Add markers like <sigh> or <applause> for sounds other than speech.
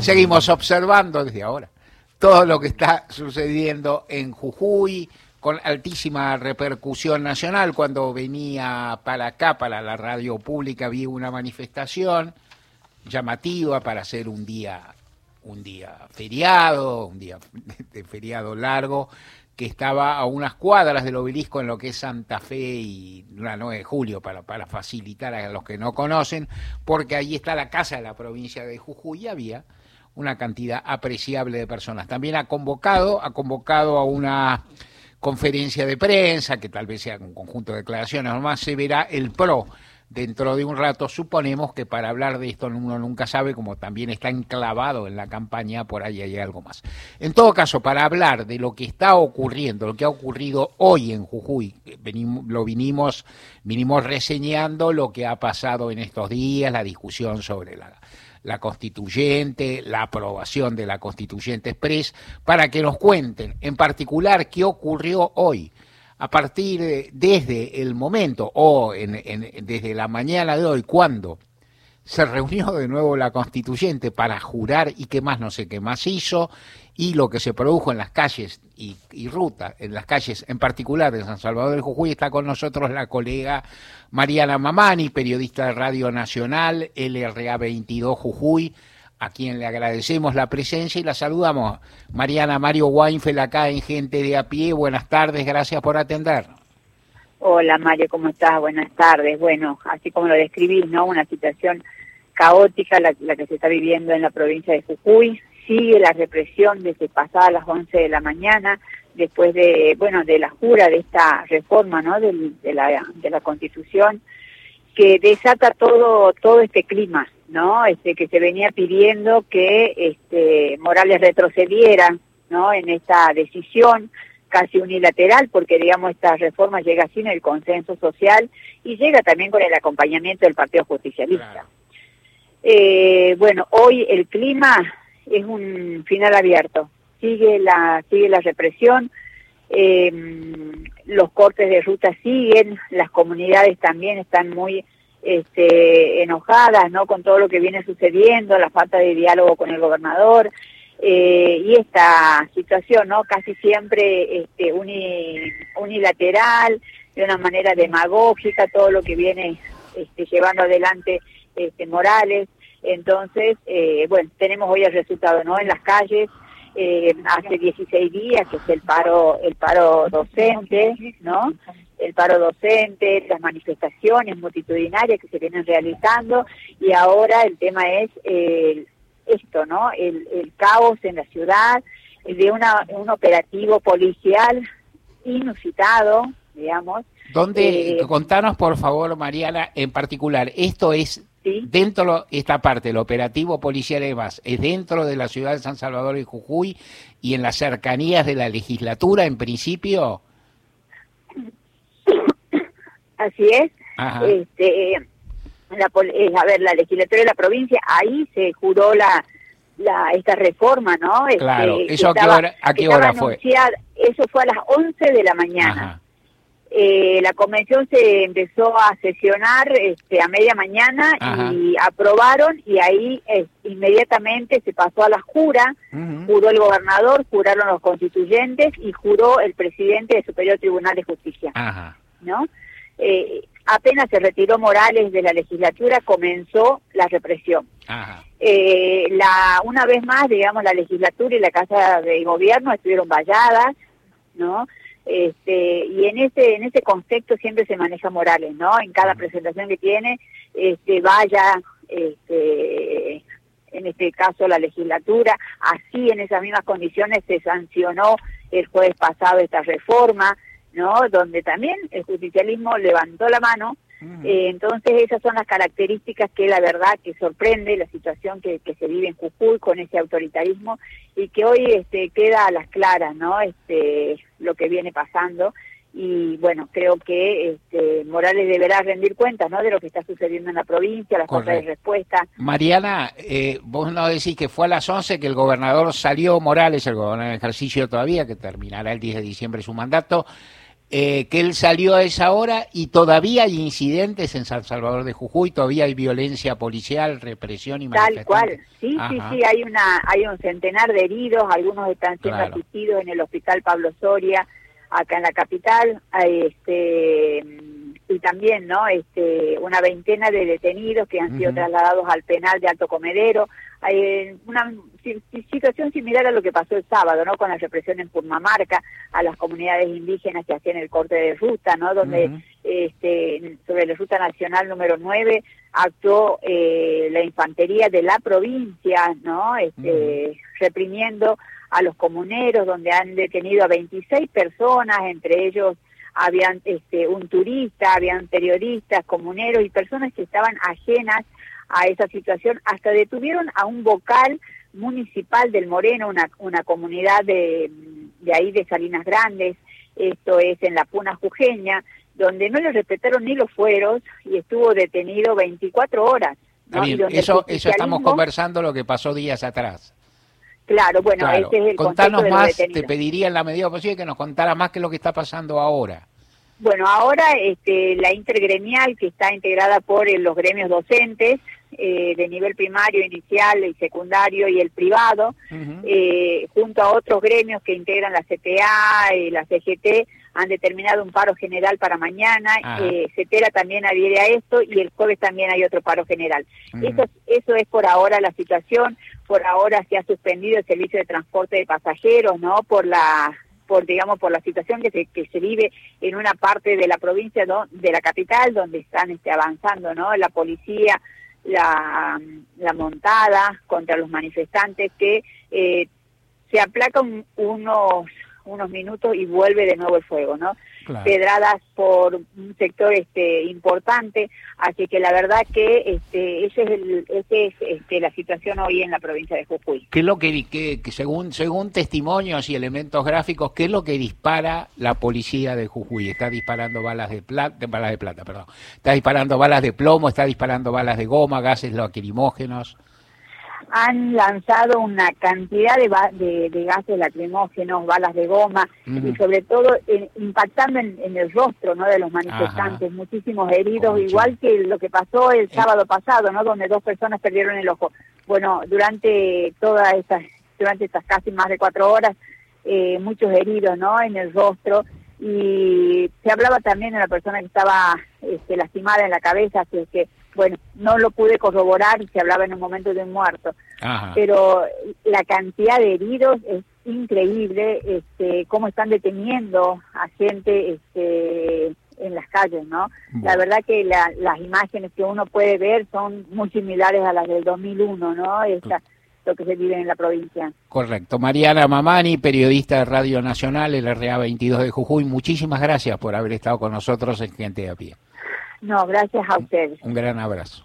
Seguimos observando desde ahora todo lo que está sucediendo en Jujuy con altísima repercusión nacional. Cuando venía para acá, para la radio pública, vi una manifestación llamativa para hacer un día, un día feriado, un día <laughs> de feriado largo, que estaba a unas cuadras del obelisco en lo que es Santa Fe y la 9 de julio, para, para facilitar a los que no conocen, porque ahí está la casa de la provincia de Jujuy y había una cantidad apreciable de personas. También ha convocado, ha convocado a una conferencia de prensa, que tal vez sea un conjunto de declaraciones, nomás se verá el PRO dentro de un rato. Suponemos que para hablar de esto uno nunca sabe, como también está enclavado en la campaña, por ahí hay algo más. En todo caso, para hablar de lo que está ocurriendo, lo que ha ocurrido hoy en Jujuy, lo vinimos, vinimos reseñando lo que ha pasado en estos días, la discusión sobre la la constituyente, la aprobación de la constituyente express, para que nos cuenten en particular qué ocurrió hoy, a partir de, desde el momento o desde la mañana de hoy, cuando se reunió de nuevo la constituyente para jurar y qué más no sé qué más hizo, y lo que se produjo en las calles y, y ruta, en las calles en particular de San Salvador del Jujuy, está con nosotros la colega Mariana Mamani, periodista de Radio Nacional, LRA 22 Jujuy, a quien le agradecemos la presencia y la saludamos. Mariana Mario Weinfeld acá en Gente de a Pie, buenas tardes, gracias por atender. Hola Mario, ¿cómo estás? Buenas tardes. Bueno, así como lo describís, ¿no? Una situación caótica la, que se está viviendo en la provincia de Jujuy, sigue la represión desde pasadas las 11 de la mañana, después de, bueno, de la jura de esta reforma, ¿no? De, la, de la Constitución, que desata todo, todo este clima, ¿no? Este, que se venía pidiendo que este, Morales retrocediera, ¿no? En esta decisión casi unilateral, porque digamos esta reforma llega sin el consenso social y llega también con el acompañamiento del Partido Justicialista. Eh, bueno, hoy el clima es un final abierto. Sigue la, sigue la represión, eh, los cortes de ruta siguen, las comunidades también están muy este, enojadas ¿no? con todo lo que viene sucediendo, la falta de diálogo con el gobernador eh, y esta situación no casi siempre este, unilateral, de una manera demagógica, todo lo que viene este, llevando adelante este, Morales. Entonces, eh, bueno, tenemos hoy el resultado, ¿no? En las calles, eh, hace 16 días, que es el paro, el paro docente, ¿no? El paro docente, las manifestaciones multitudinarias que se vienen realizando y ahora el tema es eh, esto, ¿no? El, el caos en la ciudad, de una, un operativo policial inusitado, digamos. ¿Dónde, eh, contanos por favor, Mariana, en particular, esto es Dentro de esta parte, el operativo policial y más, es dentro de la ciudad de San Salvador y Jujuy y en las cercanías de la legislatura, en principio. <coughs> Así es. Este, la, eh, a ver, la legislatura de la provincia, ahí se juró la, la esta reforma, ¿no? Claro, este, ¿eso a qué hora, a qué hora fue? Eso fue a las 11 de la mañana. Eh, la convención se empezó a sesionar este, a media mañana y aprobaron y ahí inmediatamente se pasó a la jura, juró el gobernador, juraron los constituyentes y juró el presidente del Superior Tribunal de Justicia. ¿no? Eh, apenas se retiró Morales de la legislatura, comenzó la represión. Eh, la, una vez más, digamos, la legislatura y la Casa de Gobierno estuvieron valladas, ¿no? este, y en ese en ese concepto siempre se maneja Morales, ¿no? En cada presentación que tiene, este, vaya, este, en este caso la legislatura, así en esas mismas condiciones se sancionó el jueves pasado esta reforma, ¿no? Donde también el justicialismo levantó la mano eh, entonces esas son las características que la verdad que sorprende la situación que, que, se vive en Jujuy con ese autoritarismo y que hoy este, queda a las claras, ¿no? Este, lo que viene pasando y bueno, creo que este, Morales deberá rendir cuentas ¿no? de lo que está sucediendo en la provincia, las cosas de respuesta. Mariana, eh, vos no decís que fue a las 11 que el gobernador salió, Morales, el gobernador en ejercicio todavía, que terminará el 10 de diciembre su mandato, eh, que él salió a esa hora y todavía hay incidentes en San Salvador de Jujuy, todavía hay violencia policial, represión y Tal cual, sí, sí, sí, hay, una, hay un centenar de heridos, algunos están siendo asistidos en el Hospital Pablo Soria, acá en la capital, este y también no este una veintena de detenidos que han sido trasladados al penal de Alto Comedero. Hay una situación similar a lo que pasó el sábado no con la represión en Purmamarca a las comunidades indígenas que hacían el corte de ruta no donde este sobre la ruta nacional número 9 actuó eh, la infantería de la provincia no este reprimiendo a los comuneros donde han detenido a 26 personas entre ellos habían este, un turista, habían periodistas, comuneros y personas que estaban ajenas a esa situación, hasta detuvieron a un vocal municipal del Moreno, una, una comunidad de, de ahí de Salinas Grandes, esto es en la Puna Jujeña, donde no le respetaron ni los fueros y estuvo detenido 24 horas. Eso, eso estamos conversando lo que pasó días atrás. Claro, bueno, ese es el Contanos más, te pediría en la medida posible que nos contara más que lo que está pasando ahora. Bueno, ahora este, la intergremial que está integrada por eh, los gremios docentes eh, de nivel primario, inicial y secundario y el privado, eh, junto a otros gremios que integran la CTA y la CGT, han determinado un paro general para mañana. CETERA también adhiere a esto y el jueves también hay otro paro general. eso, eso es por ahora la situación. Por ahora se ha suspendido el servicio de transporte de pasajeros, ¿no? Por la por digamos por la situación que se, que se vive en una parte de la provincia de la capital donde están este, avanzando no la policía la, la montada contra los manifestantes que eh, se aplacan unos unos minutos y vuelve de nuevo el fuego, ¿no? Pedradas por un sector este importante, así que la verdad que este ese es, el, ese es este, la situación hoy en la provincia de Jujuy. ¿Qué es lo que, que, según según testimonios y elementos gráficos, qué es lo que dispara la policía de Jujuy? Está disparando balas de plata, balas de plata, perdón. Está disparando balas de plomo, está disparando balas de goma, gases lacrimógenos han lanzado una cantidad de, de, gases lacrimógenos, balas de goma y sobre todo impactando en, el rostro ¿no? de los manifestantes, muchísimos heridos, igual que lo que pasó el sábado pasado, ¿no? donde dos personas perdieron el ojo. Bueno, durante todas estas, durante estas casi más de cuatro horas, eh, muchos heridos ¿no? en el rostro y se hablaba también de una persona que estaba este, lastimada en la cabeza, así que bueno, no lo pude corroborar, se hablaba en un momento de un muerto, pero la cantidad de heridos es increíble, este, cómo están deteniendo a gente este, en las calles, ¿no? La verdad que las imágenes que uno puede ver son muy similares a las del 2001, ¿no? Esa, lo que se vive en la provincia. Correcto. Mariana Mamani, periodista de Radio Nacional, el RA 22 de Jujuy, muchísimas gracias por haber estado con nosotros en Gente de a Pie. No, gracias a ustedes. Un gran abrazo.